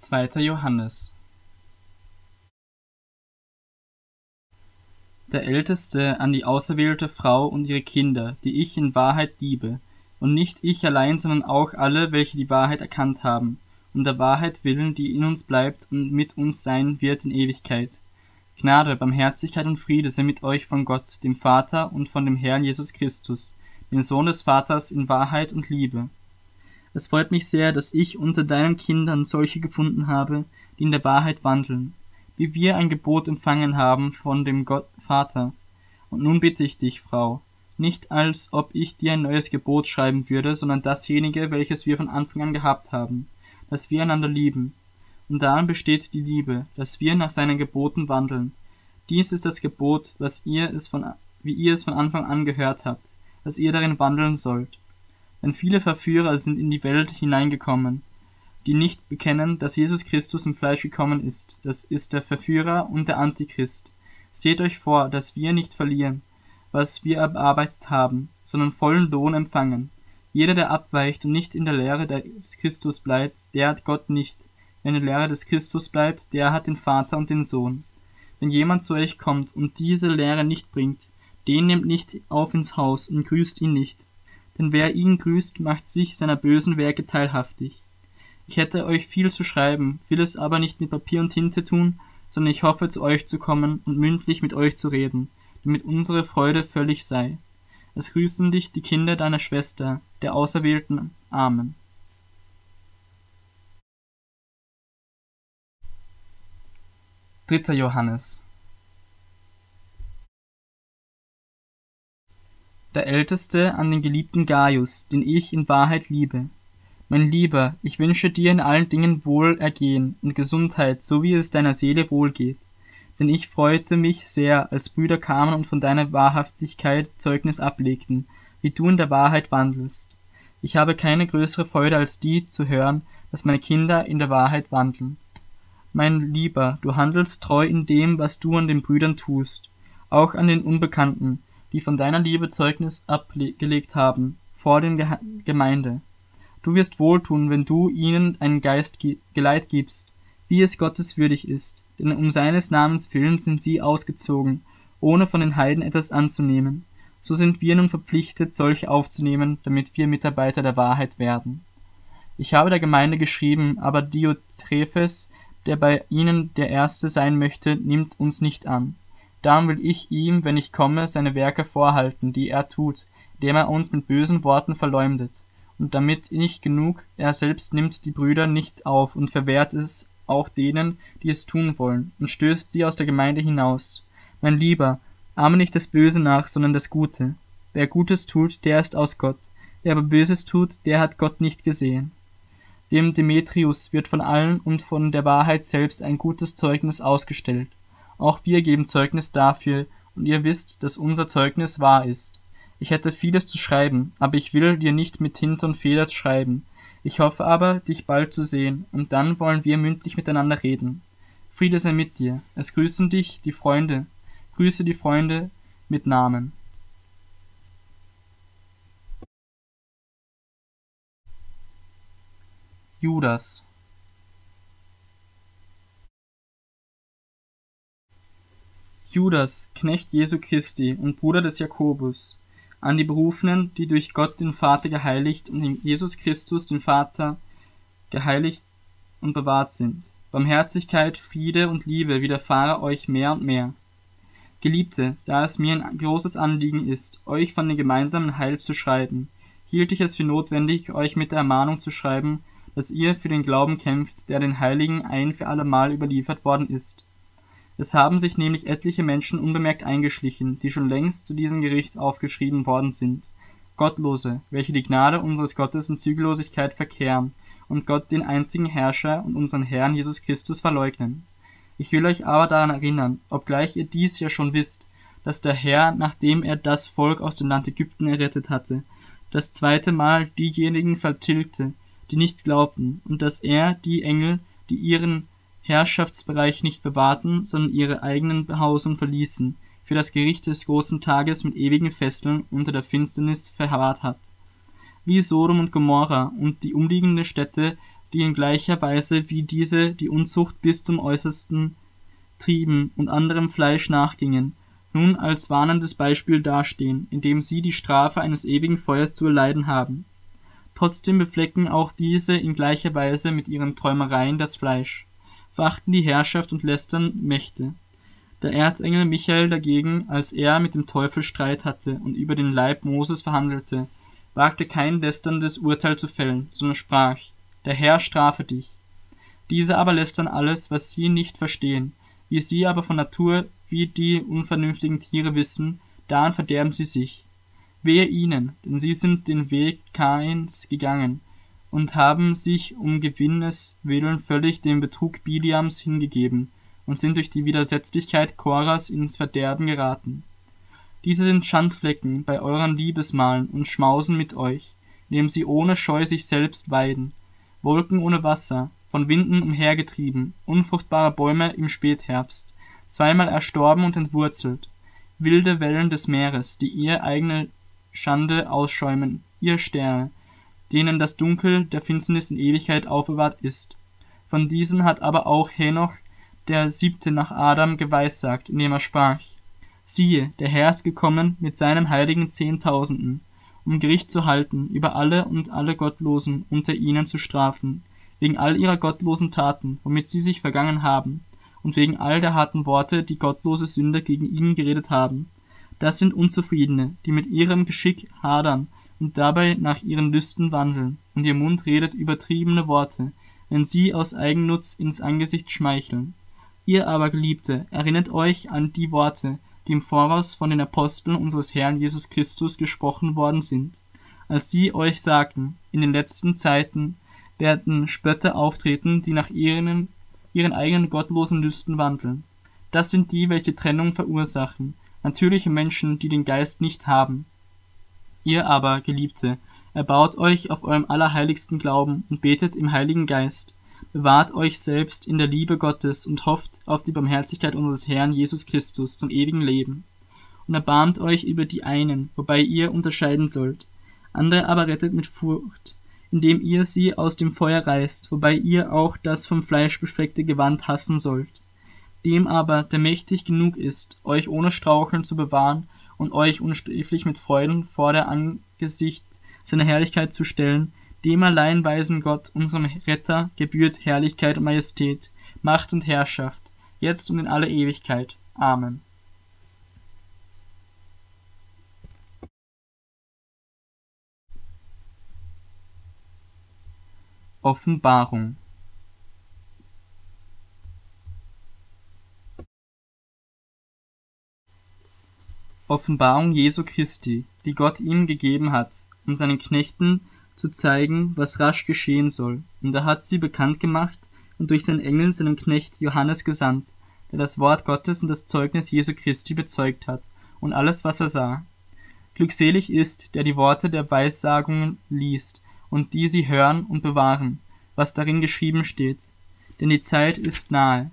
2. Johannes Der Älteste an die auserwählte Frau und ihre Kinder, die ich in Wahrheit liebe, und nicht ich allein, sondern auch alle, welche die Wahrheit erkannt haben, um der Wahrheit willen, die in uns bleibt und mit uns sein wird in Ewigkeit. Gnade, Barmherzigkeit und Friede sei mit euch von Gott, dem Vater und von dem Herrn Jesus Christus, dem Sohn des Vaters in Wahrheit und Liebe. Es freut mich sehr, dass ich unter deinen Kindern solche gefunden habe, die in der Wahrheit wandeln, wie wir ein Gebot empfangen haben von dem Gott Vater. Und nun bitte ich dich, Frau, nicht als ob ich dir ein neues Gebot schreiben würde, sondern dasjenige, welches wir von Anfang an gehabt haben, dass wir einander lieben. Und darin besteht die Liebe, dass wir nach seinen Geboten wandeln. Dies ist das Gebot, was ihr es von, wie ihr es von Anfang an gehört habt, dass ihr darin wandeln sollt. Denn viele Verführer sind in die Welt hineingekommen, die nicht bekennen, dass Jesus Christus im Fleisch gekommen ist. Das ist der Verführer und der Antichrist. Seht euch vor, dass wir nicht verlieren, was wir erarbeitet haben, sondern vollen Lohn empfangen. Jeder, der abweicht und nicht in der Lehre des Christus bleibt, der hat Gott nicht. Wer in der Lehre des Christus bleibt, der hat den Vater und den Sohn. Wenn jemand zu euch kommt und diese Lehre nicht bringt, den nehmt nicht auf ins Haus und grüßt ihn nicht. Denn wer ihn grüßt, macht sich seiner bösen Werke teilhaftig. Ich hätte euch viel zu schreiben, will es aber nicht mit Papier und Tinte tun, sondern ich hoffe zu euch zu kommen und mündlich mit euch zu reden, damit unsere Freude völlig sei. Es grüßen dich die Kinder deiner Schwester, der Auserwählten. Amen. Dritter Johannes Der Älteste an den geliebten Gaius, den ich in Wahrheit liebe. Mein Lieber, ich wünsche dir in allen Dingen Wohlergehen und Gesundheit, so wie es deiner Seele wohlgeht denn ich freute mich sehr, als Brüder kamen und von deiner Wahrhaftigkeit Zeugnis ablegten, wie du in der Wahrheit wandelst. Ich habe keine größere Freude als die, zu hören, dass meine Kinder in der Wahrheit wandeln. Mein Lieber, du handelst treu in dem, was du an den Brüdern tust, auch an den Unbekannten, die von deiner Liebe Zeugnis abgelegt haben, vor den Ge Gemeinde. Du wirst wohltun, wenn du ihnen einen Geist Geleit gibst, wie es Gottes würdig ist denn um seines Namens willen sind sie ausgezogen, ohne von den Heiden etwas anzunehmen. So sind wir nun verpflichtet, solche aufzunehmen, damit wir Mitarbeiter der Wahrheit werden. Ich habe der Gemeinde geschrieben, aber Diotrephes, der bei ihnen der Erste sein möchte, nimmt uns nicht an. Darum will ich ihm, wenn ich komme, seine Werke vorhalten, die er tut, indem er uns mit bösen Worten verleumdet. Und damit nicht genug, er selbst nimmt die Brüder nicht auf und verwehrt es auch denen, die es tun wollen, und stößt sie aus der Gemeinde hinaus. Mein Lieber, ahme nicht das Böse nach, sondern das Gute. Wer Gutes tut, der ist aus Gott. Wer aber Böses tut, der hat Gott nicht gesehen. Dem Demetrius wird von allen und von der Wahrheit selbst ein gutes Zeugnis ausgestellt. Auch wir geben Zeugnis dafür, und ihr wisst, dass unser Zeugnis wahr ist. Ich hätte vieles zu schreiben, aber ich will dir nicht mit Tinte und Feder schreiben, ich hoffe aber, dich bald zu sehen, und dann wollen wir mündlich miteinander reden. Friede sei mit dir. Es grüßen dich die Freunde. Grüße die Freunde mit Namen. Judas Judas, Knecht Jesu Christi und Bruder des Jakobus, an die Berufenen, die durch Gott den Vater geheiligt und in Jesus Christus den Vater geheiligt und bewahrt sind. Barmherzigkeit, Friede und Liebe widerfahre euch mehr und mehr. Geliebte, da es mir ein großes Anliegen ist, euch von dem gemeinsamen Heil zu schreiben, hielt ich es für notwendig, euch mit der Ermahnung zu schreiben, dass ihr für den Glauben kämpft, der den Heiligen ein für allemal überliefert worden ist. Es haben sich nämlich etliche Menschen unbemerkt eingeschlichen, die schon längst zu diesem Gericht aufgeschrieben worden sind. Gottlose, welche die Gnade unseres Gottes in Zügellosigkeit verkehren und Gott den einzigen Herrscher und unseren Herrn Jesus Christus verleugnen. Ich will euch aber daran erinnern, obgleich ihr dies ja schon wisst, dass der Herr, nachdem er das Volk aus dem Land Ägypten errettet hatte, das zweite Mal diejenigen vertilgte, die nicht glaubten, und dass er die Engel, die ihren Herrschaftsbereich nicht bewahrten, sondern ihre eigenen Behausungen verließen, für das Gericht des großen Tages mit ewigen Fesseln unter der Finsternis verwahrt hat. Wie Sodom und Gomorra und die umliegenden Städte die in gleicher Weise wie diese die Unzucht bis zum Äußersten trieben und anderem Fleisch nachgingen, nun als warnendes Beispiel dastehen, indem sie die Strafe eines ewigen Feuers zu erleiden haben. Trotzdem beflecken auch diese in gleicher Weise mit ihren Träumereien das Fleisch, verachten die Herrschaft und lästern Mächte. Der Erzengel Michael dagegen, als er mit dem Teufel Streit hatte und über den Leib Moses verhandelte, wagte kein lästerndes Urteil zu fällen, sondern sprach, der Herr strafe dich. Diese aber lästern alles, was sie nicht verstehen, wie sie aber von Natur wie die unvernünftigen Tiere wissen, daran verderben sie sich. Wehe ihnen, denn sie sind den Weg Kains gegangen und haben sich um Gewinnes willen völlig dem Betrug Biliams hingegeben und sind durch die Widersetzlichkeit Koras ins Verderben geraten. Diese sind Schandflecken bei euren Liebesmalen und schmausen mit euch, indem sie ohne Scheu sich selbst weiden. Wolken ohne Wasser, von Winden umhergetrieben, unfruchtbare Bäume im Spätherbst, zweimal erstorben und entwurzelt, wilde Wellen des Meeres, die ihr eigene Schande ausschäumen, ihr Sterne, denen das Dunkel der Finsternis in Ewigkeit aufbewahrt ist. Von diesen hat aber auch Henoch, der siebte nach Adam, geweissagt, indem er sprach, siehe, der Herr ist gekommen mit seinem heiligen Zehntausenden, um Gericht zu halten über alle und alle Gottlosen unter ihnen zu strafen, wegen all ihrer gottlosen Taten, womit sie sich vergangen haben, und wegen all der harten Worte, die gottlose Sünder gegen ihn geredet haben. Das sind Unzufriedene, die mit ihrem Geschick hadern und dabei nach ihren Lüsten wandeln, und ihr Mund redet übertriebene Worte, wenn sie aus Eigennutz ins Angesicht schmeicheln. Ihr aber, Geliebte, erinnert euch an die Worte, die im Voraus von den Aposteln unseres Herrn Jesus Christus gesprochen worden sind, als sie euch sagten, in den letzten Zeiten werden Spötter auftreten, die nach ihren, ihren eigenen gottlosen Lüsten wandeln. Das sind die, welche Trennung verursachen, natürliche Menschen, die den Geist nicht haben. Ihr aber, Geliebte, erbaut euch auf eurem allerheiligsten Glauben und betet im Heiligen Geist, bewahrt euch selbst in der Liebe Gottes und hofft auf die Barmherzigkeit unseres Herrn Jesus Christus zum ewigen Leben. Und erbarmt euch über die einen, wobei ihr unterscheiden sollt, andere aber rettet mit Furcht, indem ihr sie aus dem Feuer reißt, wobei ihr auch das vom Fleisch befleckte Gewand hassen sollt. Dem aber, der mächtig genug ist, euch ohne Straucheln zu bewahren und euch unsträflich mit Freuden vor der Angesicht seiner Herrlichkeit zu stellen, dem allein weisen Gott, unserem Retter, gebührt Herrlichkeit und Majestät, Macht und Herrschaft, jetzt und in alle Ewigkeit. Amen. Offenbarung Offenbarung Jesu Christi, die Gott ihm gegeben hat, um seinen Knechten zu zeigen, was rasch geschehen soll. Und er hat sie bekannt gemacht und durch seinen Engel seinem Knecht Johannes gesandt, der das Wort Gottes und das Zeugnis Jesu Christi bezeugt hat und alles, was er sah. Glückselig ist, der die Worte der Weissagungen liest und die sie hören und bewahren, was darin geschrieben steht. Denn die Zeit ist nahe.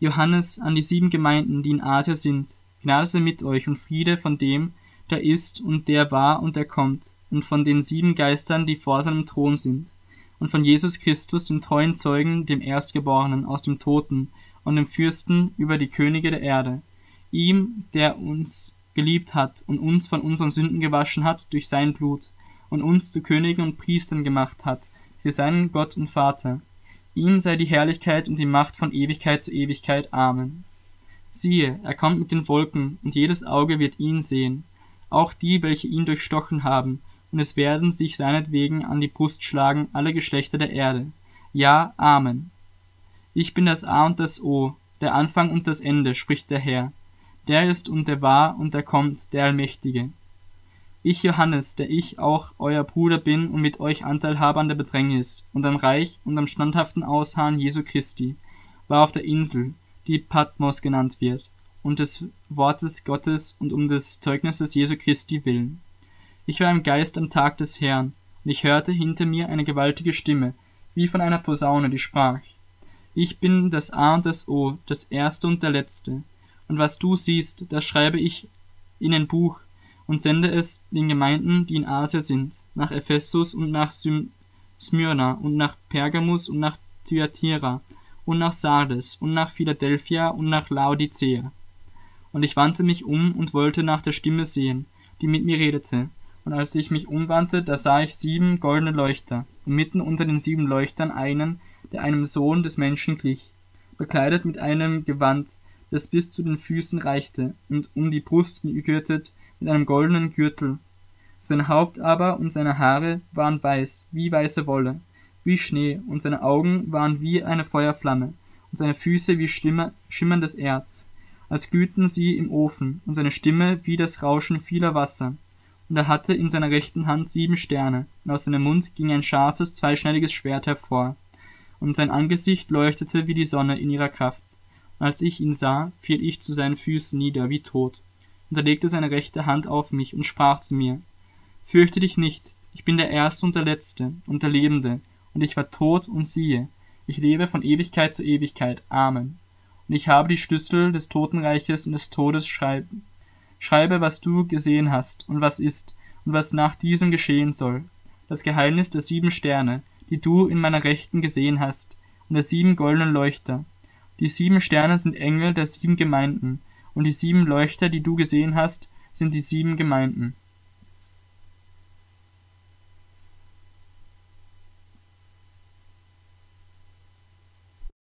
Johannes an die sieben Gemeinden, die in Asia sind, Gnade mit euch und Friede von dem, der ist und der war und der kommt, und von den sieben Geistern, die vor seinem Thron sind, und von Jesus Christus, dem treuen Zeugen, dem Erstgeborenen aus dem Toten, und dem Fürsten über die Könige der Erde, ihm, der uns geliebt hat und uns von unseren Sünden gewaschen hat durch sein Blut, und uns zu Königen und Priestern gemacht hat, für seinen Gott und Vater. Ihm sei die Herrlichkeit und die Macht von Ewigkeit zu Ewigkeit. Amen. Siehe, er kommt mit den Wolken, und jedes Auge wird ihn sehen, auch die, welche ihn durchstochen haben, und es werden sich seinetwegen an die Brust schlagen alle Geschlechter der Erde. Ja, Amen. Ich bin das A und das O, der Anfang und das Ende, spricht der Herr. Der ist und der war und der kommt, der Allmächtige. Ich Johannes, der ich auch euer Bruder bin und mit euch Anteil habe an der Bedrängnis und am Reich und am standhaften Ausharren Jesu Christi, war auf der Insel, die Patmos genannt wird, und des Wortes Gottes und um des Zeugnisses Jesu Christi willen. Ich war im Geist am Tag des Herrn, und ich hörte hinter mir eine gewaltige Stimme, wie von einer Posaune, die sprach. Ich bin das A und das O, das Erste und der Letzte, und was du siehst, das schreibe ich in ein Buch und sende es den Gemeinden, die in Asia sind, nach Ephesus und nach Smyrna und nach Pergamus und nach Thyatira und nach Sardes und nach Philadelphia und nach Laodicea. Und ich wandte mich um und wollte nach der Stimme sehen, die mit mir redete. Und als ich mich umwandte, da sah ich sieben goldene Leuchter, und mitten unter den sieben Leuchtern einen, der einem Sohn des Menschen glich, bekleidet mit einem Gewand, das bis zu den Füßen reichte, und um die Brust gegürtet mit einem goldenen Gürtel. Sein Haupt aber und seine Haare waren weiß, wie weiße Wolle, wie Schnee, und seine Augen waren wie eine Feuerflamme, und seine Füße wie schimmerndes Erz, als glühten sie im Ofen, und seine Stimme wie das Rauschen vieler Wasser. Und er hatte in seiner rechten Hand sieben Sterne, und aus seinem Mund ging ein scharfes, zweischneidiges Schwert hervor, und sein Angesicht leuchtete wie die Sonne in ihrer Kraft. Und als ich ihn sah, fiel ich zu seinen Füßen nieder wie tot. Und er legte seine rechte Hand auf mich und sprach zu mir, Fürchte dich nicht, ich bin der Erste und der Letzte und der Lebende, und ich war tot und siehe, ich lebe von Ewigkeit zu Ewigkeit. Amen. Und ich habe die Schlüssel des Totenreiches und des Todes schreiben. Schreibe, was du gesehen hast und was ist und was nach diesem geschehen soll. Das Geheimnis der sieben Sterne, die du in meiner Rechten gesehen hast, und der sieben goldenen Leuchter. Die sieben Sterne sind Engel der sieben Gemeinden, und die sieben Leuchter, die du gesehen hast, sind die sieben Gemeinden.